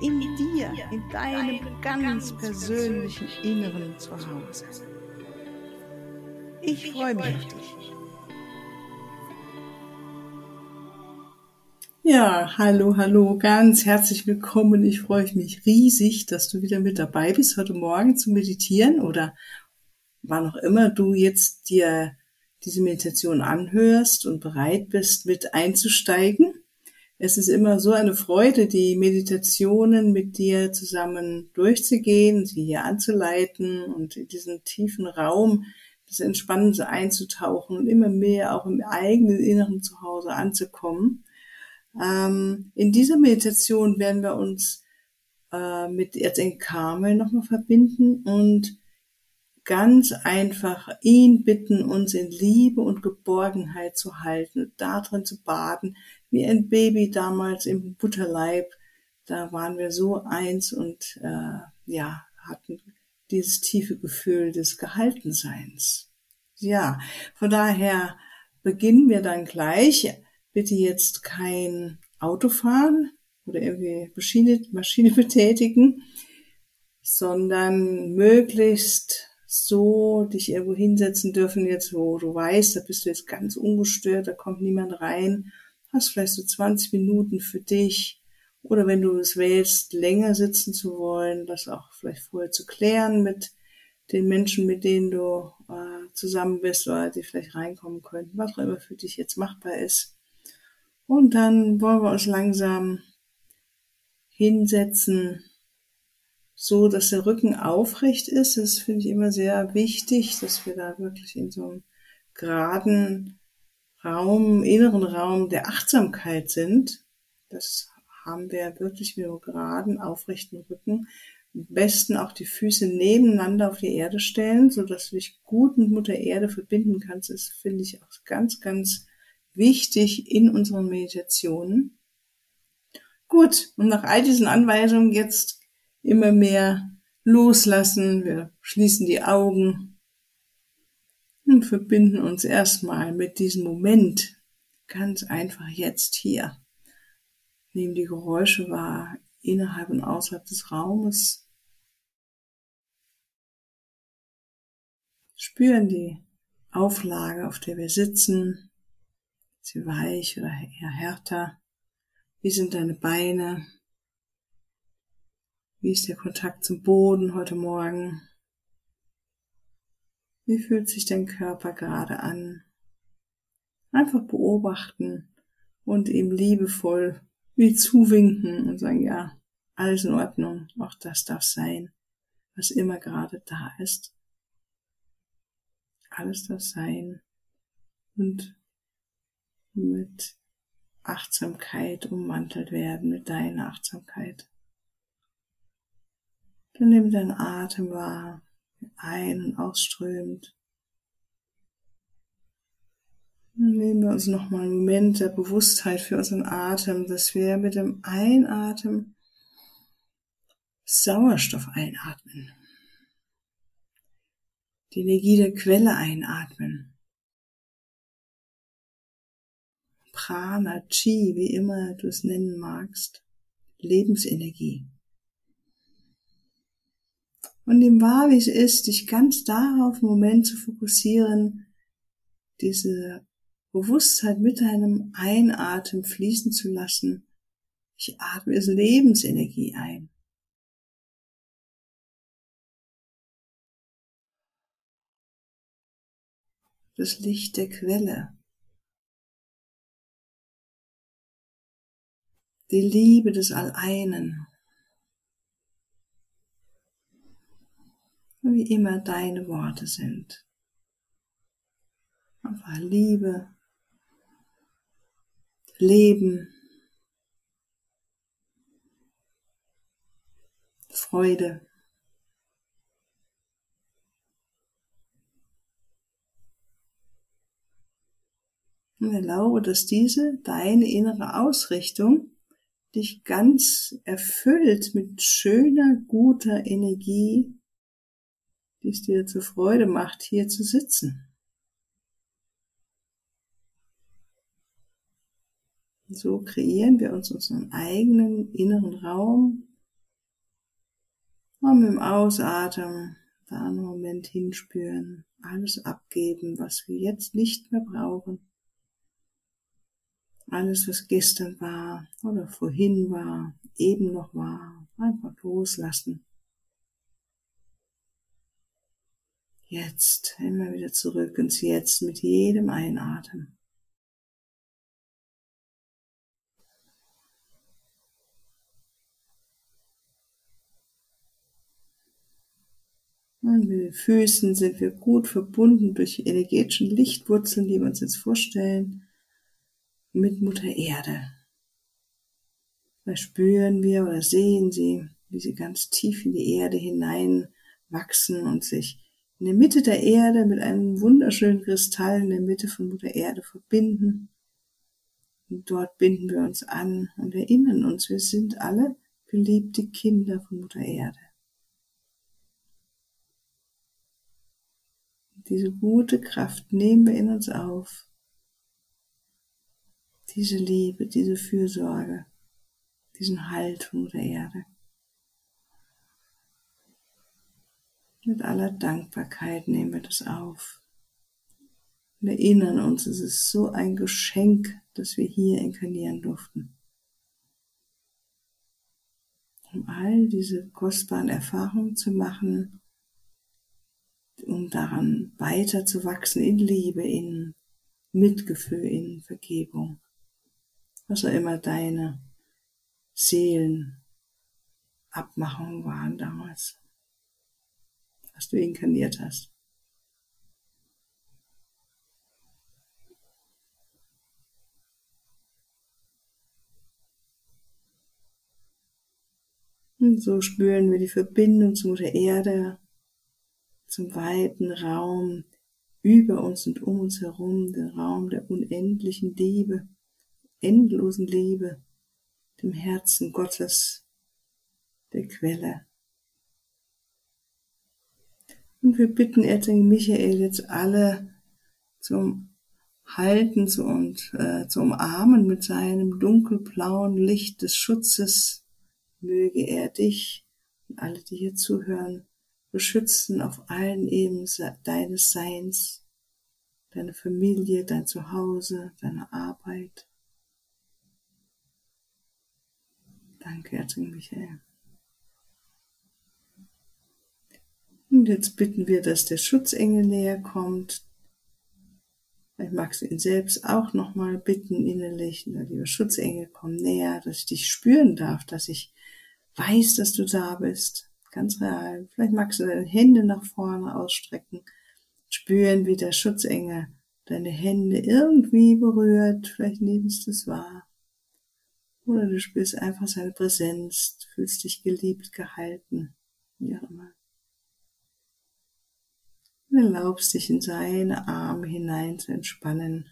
in dir, in deinem ganz persönlichen Inneren zu Hause. Ich freue mich auf dich. Ja, hallo, hallo, ganz herzlich willkommen. Ich freue mich riesig, dass du wieder mit dabei bist heute Morgen zu meditieren oder wann auch immer du jetzt dir diese Meditation anhörst und bereit bist, mit einzusteigen. Es ist immer so eine Freude, die Meditationen mit dir zusammen durchzugehen, sie hier anzuleiten und in diesen tiefen Raum des Entspannens einzutauchen und immer mehr auch im eigenen inneren Zuhause anzukommen. Ähm, in dieser Meditation werden wir uns äh, mit Erzengel Karmel nochmal verbinden und ganz einfach ihn bitten, uns in Liebe und Geborgenheit zu halten und darin zu baden, wie ein Baby damals im Butterleib. Da waren wir so eins und äh, ja, hatten dieses tiefe Gefühl des Gehaltenseins. Ja, von daher beginnen wir dann gleich. Bitte jetzt kein Auto fahren oder irgendwie Maschine, Maschine betätigen, sondern möglichst so dich irgendwo hinsetzen dürfen, jetzt wo du weißt, da bist du jetzt ganz ungestört, da kommt niemand rein hast vielleicht so 20 Minuten für dich oder wenn du es wählst, länger sitzen zu wollen, das auch vielleicht vorher zu klären mit den Menschen, mit denen du äh, zusammen bist oder die vielleicht reinkommen könnten, was auch immer für dich jetzt machbar ist. Und dann wollen wir uns langsam hinsetzen, so dass der Rücken aufrecht ist. Das finde ich immer sehr wichtig, dass wir da wirklich in so einem geraden Raum, inneren Raum der Achtsamkeit sind. Das haben wir wirklich mit einem geraden, aufrechten Rücken. Am besten auch die Füße nebeneinander auf die Erde stellen, so dass du dich gut mit Mutter Erde verbinden kannst. Das finde ich auch ganz, ganz wichtig in unseren Meditationen. Gut, und nach all diesen Anweisungen jetzt immer mehr loslassen. Wir schließen die Augen und verbinden uns erstmal mit diesem Moment ganz einfach jetzt hier. Nehmen die Geräusche wahr innerhalb und außerhalb des Raumes. Spüren die Auflage, auf der wir sitzen. Ist sie weich oder eher härter? Wie sind deine Beine? Wie ist der Kontakt zum Boden heute Morgen? Wie fühlt sich dein Körper gerade an? Einfach beobachten und ihm liebevoll wie zuwinken und sagen, ja, alles in Ordnung, auch das darf sein, was immer gerade da ist. Alles darf sein und mit Achtsamkeit ummantelt werden, mit deiner Achtsamkeit. Dann nimm deinen Atem wahr ein- und ausströmt. Dann nehmen wir uns nochmal einen Moment der Bewusstheit für unseren Atem, dass wir mit dem Einatmen Sauerstoff einatmen. Die Energie der Quelle einatmen. Prana, Chi, wie immer du es nennen magst. Lebensenergie und ihm wahr, wie es ist, dich ganz darauf im Moment zu fokussieren, diese Bewusstheit mit deinem Einatmen fließen zu lassen. Ich atme es Lebensenergie ein. Das Licht der Quelle. Die Liebe des Alleinen. wie immer deine Worte sind. Einfach Liebe, Leben, Freude. Und erlaube, dass diese deine innere Ausrichtung dich ganz erfüllt mit schöner, guter Energie die es dir zur Freude macht, hier zu sitzen. so kreieren wir uns unseren eigenen inneren Raum und mit dem Ausatmen da einen Moment hinspüren, alles abgeben, was wir jetzt nicht mehr brauchen. Alles, was gestern war oder vorhin war, eben noch war, einfach loslassen. Jetzt immer wieder zurück ins Jetzt mit jedem Einatmen. Und mit den Füßen sind wir gut verbunden durch energetischen Lichtwurzeln, die wir uns jetzt vorstellen mit Mutter Erde. Da spüren wir oder sehen sie, wie sie ganz tief in die Erde hinein wachsen und sich in der Mitte der Erde mit einem wunderschönen Kristall in der Mitte von Mutter Erde verbinden. Und dort binden wir uns an und erinnern uns, wir sind alle geliebte Kinder von Mutter Erde. Diese gute Kraft nehmen wir in uns auf diese Liebe, diese Fürsorge, diesen Halt von Mutter Erde. Mit aller Dankbarkeit nehmen wir das auf und erinnern uns, es ist so ein Geschenk, dass wir hier inkarnieren durften. Um all diese kostbaren Erfahrungen zu machen, um daran weiter zu wachsen in Liebe, in Mitgefühl, in Vergebung was auch immer deine Seelenabmachungen waren damals, was du inkarniert hast. Und so spüren wir die Verbindung zu Mutter Erde, zum weiten Raum über uns und um uns herum, den Raum der unendlichen Liebe endlosen Liebe, dem Herzen Gottes, der Quelle. Und wir bitten Erzengel Michael jetzt alle zum Halten zu und äh, zu umarmen mit seinem dunkelblauen Licht des Schutzes. Möge er dich und alle, die hier zuhören, beschützen auf allen Ebenen deines Seins, deine Familie, dein Zuhause, deine Arbeit, Danke, Erzengel Michael. Und jetzt bitten wir, dass der Schutzengel näher kommt. Vielleicht magst du ihn selbst auch nochmal bitten innerlich. Lieber Schutzengel, komm näher, dass ich dich spüren darf, dass ich weiß, dass du da bist. Ganz real. Vielleicht magst du deine Hände nach vorne ausstrecken. Spüren, wie der Schutzengel deine Hände irgendwie berührt. Vielleicht nimmst du es wahr. Oder du spürst einfach seine Präsenz, fühlst dich geliebt, gehalten, wie auch immer. Und erlaubst dich in seine Arme hinein zu entspannen,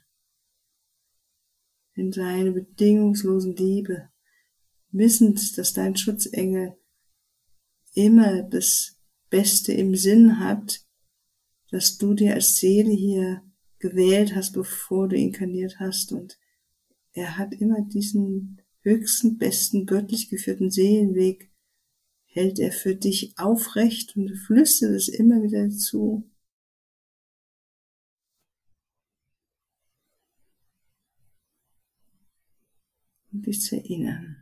in seine bedingungslosen Liebe, wissend, dass dein Schutzengel immer das Beste im Sinn hat, dass du dir als Seele hier gewählt hast, bevor du inkarniert hast und er hat immer diesen höchsten, besten, göttlich geführten Seelenweg hält er für dich aufrecht und flüstert es immer wieder zu. Zu erinnern.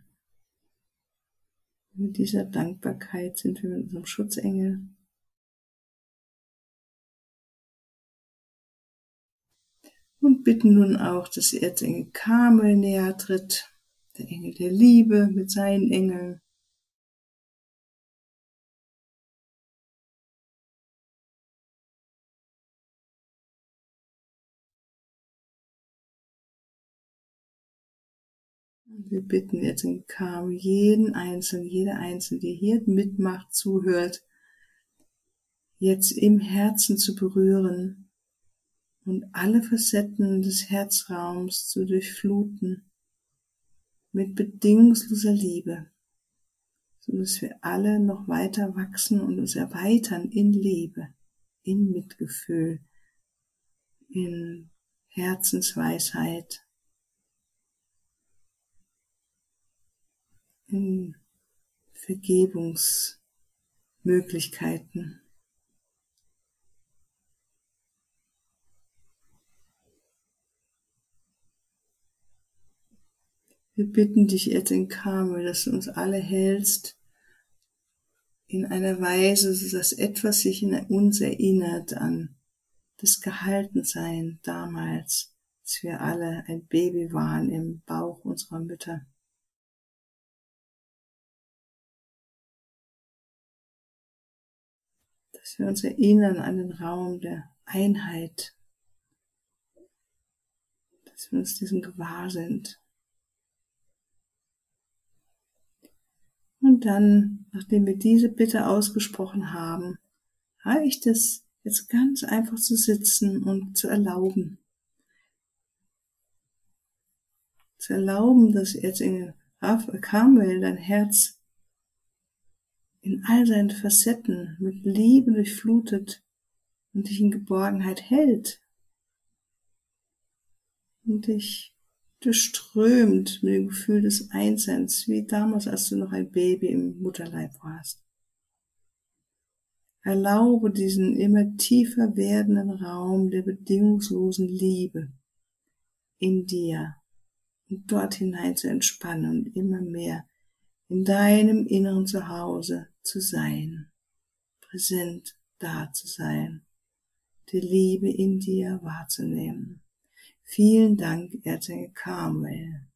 Mit dieser Dankbarkeit sind wir mit unserem Schutzengel und bitten nun auch, dass Erzengel Kamel näher tritt der Engel der Liebe mit seinen Engeln. Wir bitten jetzt in Kam jeden Einzelnen, jede Einzelne, die hier mitmacht, zuhört, jetzt im Herzen zu berühren und alle Facetten des Herzraums zu durchfluten mit bedingungsloser Liebe, so dass wir alle noch weiter wachsen und uns erweitern in Liebe, in Mitgefühl, in Herzensweisheit, in Vergebungsmöglichkeiten. Wir bitten dich jetzt in Karmel, dass du uns alle hältst in einer Weise, dass etwas sich in uns erinnert an das Gehaltensein damals, als wir alle ein Baby waren im Bauch unserer Mütter. Dass wir uns erinnern an den Raum der Einheit, dass wir uns diesem gewahr sind. Und dann, nachdem wir diese Bitte ausgesprochen haben, reicht es jetzt ganz einfach zu sitzen und zu erlauben. Zu erlauben, dass jetzt in Karmel dein Herz in all seinen Facetten mit Liebe durchflutet und dich in Geborgenheit hält und dich durchströmt mit dem Gefühl des Einsseins, wie damals, als du noch ein Baby im Mutterleib warst. Erlaube diesen immer tiefer werdenden Raum der bedingungslosen Liebe in dir und dort hinein zu entspannen und immer mehr in deinem inneren Zuhause zu sein, präsent da zu sein, die Liebe in dir wahrzunehmen. Vielen Dank, Erzengel Carmel.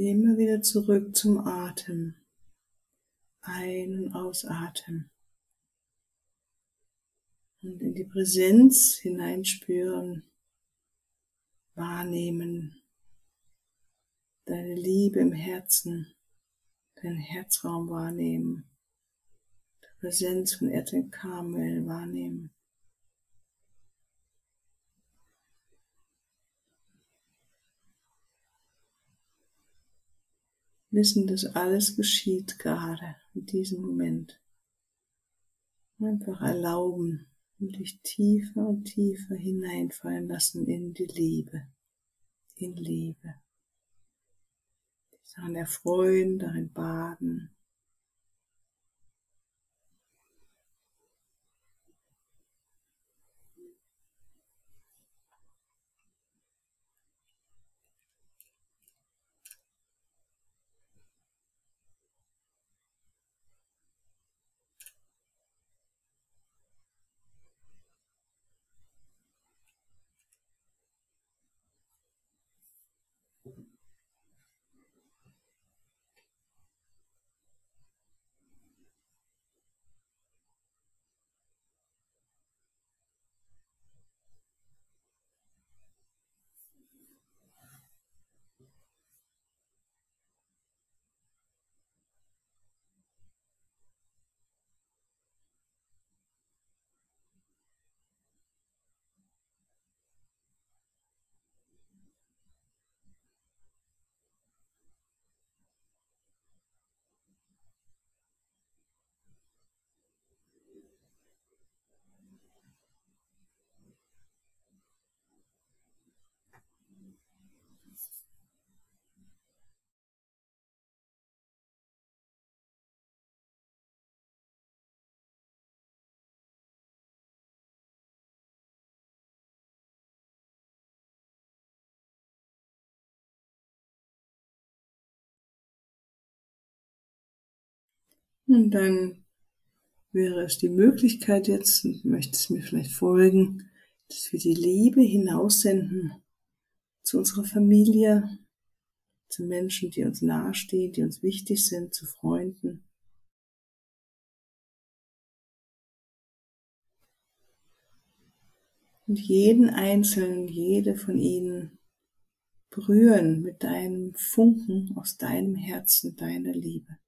Immer wieder zurück zum Atem. Ein- und ausatmen. Und in die Präsenz hineinspüren, wahrnehmen, deine Liebe im Herzen, deinen Herzraum wahrnehmen, die Präsenz von Erden Karmel wahrnehmen. Wissen, dass alles geschieht gerade in diesem Moment. Einfach erlauben und dich tiefer und tiefer hineinfallen lassen in die Liebe, in Liebe. Daran erfreuen, darin baden. Und dann wäre es die Möglichkeit jetzt, und möchtest mir vielleicht folgen, dass wir die Liebe hinaussenden zu unserer Familie, zu Menschen, die uns nahestehen, die uns wichtig sind, zu Freunden. Und jeden Einzelnen, jede von ihnen berühren mit deinem Funken aus deinem Herzen, deiner Liebe.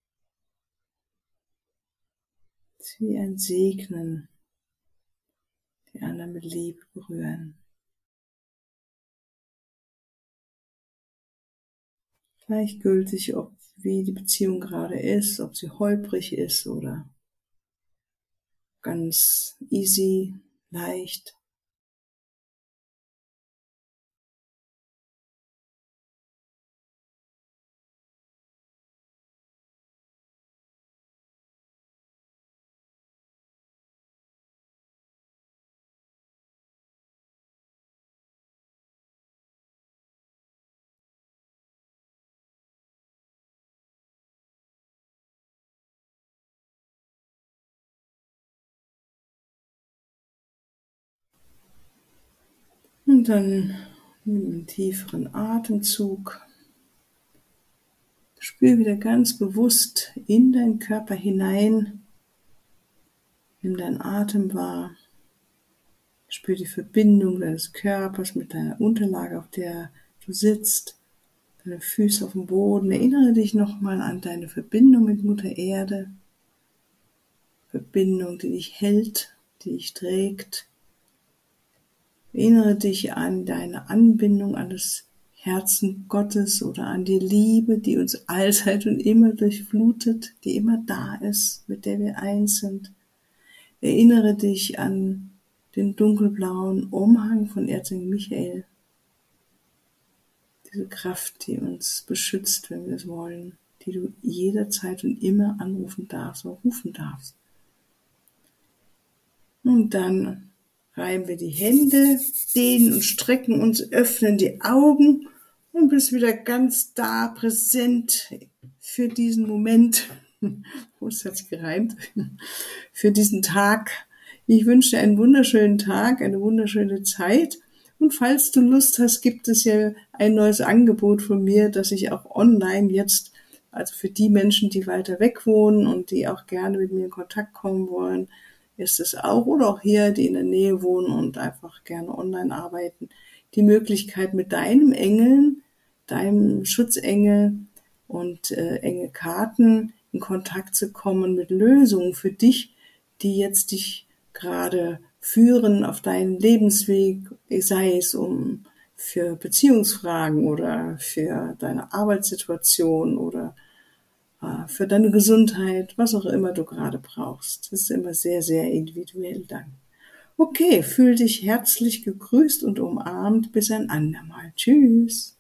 Wie ein Segnen, die anderen mit Liebe berühren. Gleichgültig, ob wie die Beziehung gerade ist, ob sie holprig ist oder ganz easy, leicht. Und dann nimm einen tieferen Atemzug. Spür wieder ganz bewusst in deinen Körper hinein. Nimm deinen Atem wahr. Spür die Verbindung deines Körpers mit deiner Unterlage, auf der du sitzt. Deine Füße auf dem Boden. Erinnere dich nochmal an deine Verbindung mit Mutter Erde. Verbindung, die dich hält, die dich trägt Erinnere dich an deine Anbindung an das Herzen Gottes oder an die Liebe, die uns allzeit und immer durchflutet, die immer da ist, mit der wir eins sind. Erinnere dich an den dunkelblauen Umhang von Erzengel Michael. Diese Kraft, die uns beschützt, wenn wir es wollen, die du jederzeit und immer anrufen darfst oder rufen darfst. Und dann reiben wir die Hände, dehnen und strecken uns, öffnen die Augen und bist wieder ganz da, präsent für diesen Moment. Es hat sich gereimt. Für diesen Tag. Ich wünsche dir einen wunderschönen Tag, eine wunderschöne Zeit. Und falls du Lust hast, gibt es ja ein neues Angebot von mir, dass ich auch online jetzt, also für die Menschen, die weiter weg wohnen und die auch gerne mit mir in Kontakt kommen wollen, ist es auch, oder auch hier, die in der Nähe wohnen und einfach gerne online arbeiten, die Möglichkeit mit deinem Engeln, deinem Schutzengel und äh, Engelkarten in Kontakt zu kommen mit Lösungen für dich, die jetzt dich gerade führen auf deinen Lebensweg, sei es um für Beziehungsfragen oder für deine Arbeitssituation oder für deine Gesundheit, was auch immer du gerade brauchst. Das ist immer sehr, sehr individuell dann. Okay, fühl dich herzlich gegrüßt und umarmt. Bis ein andermal. Tschüss.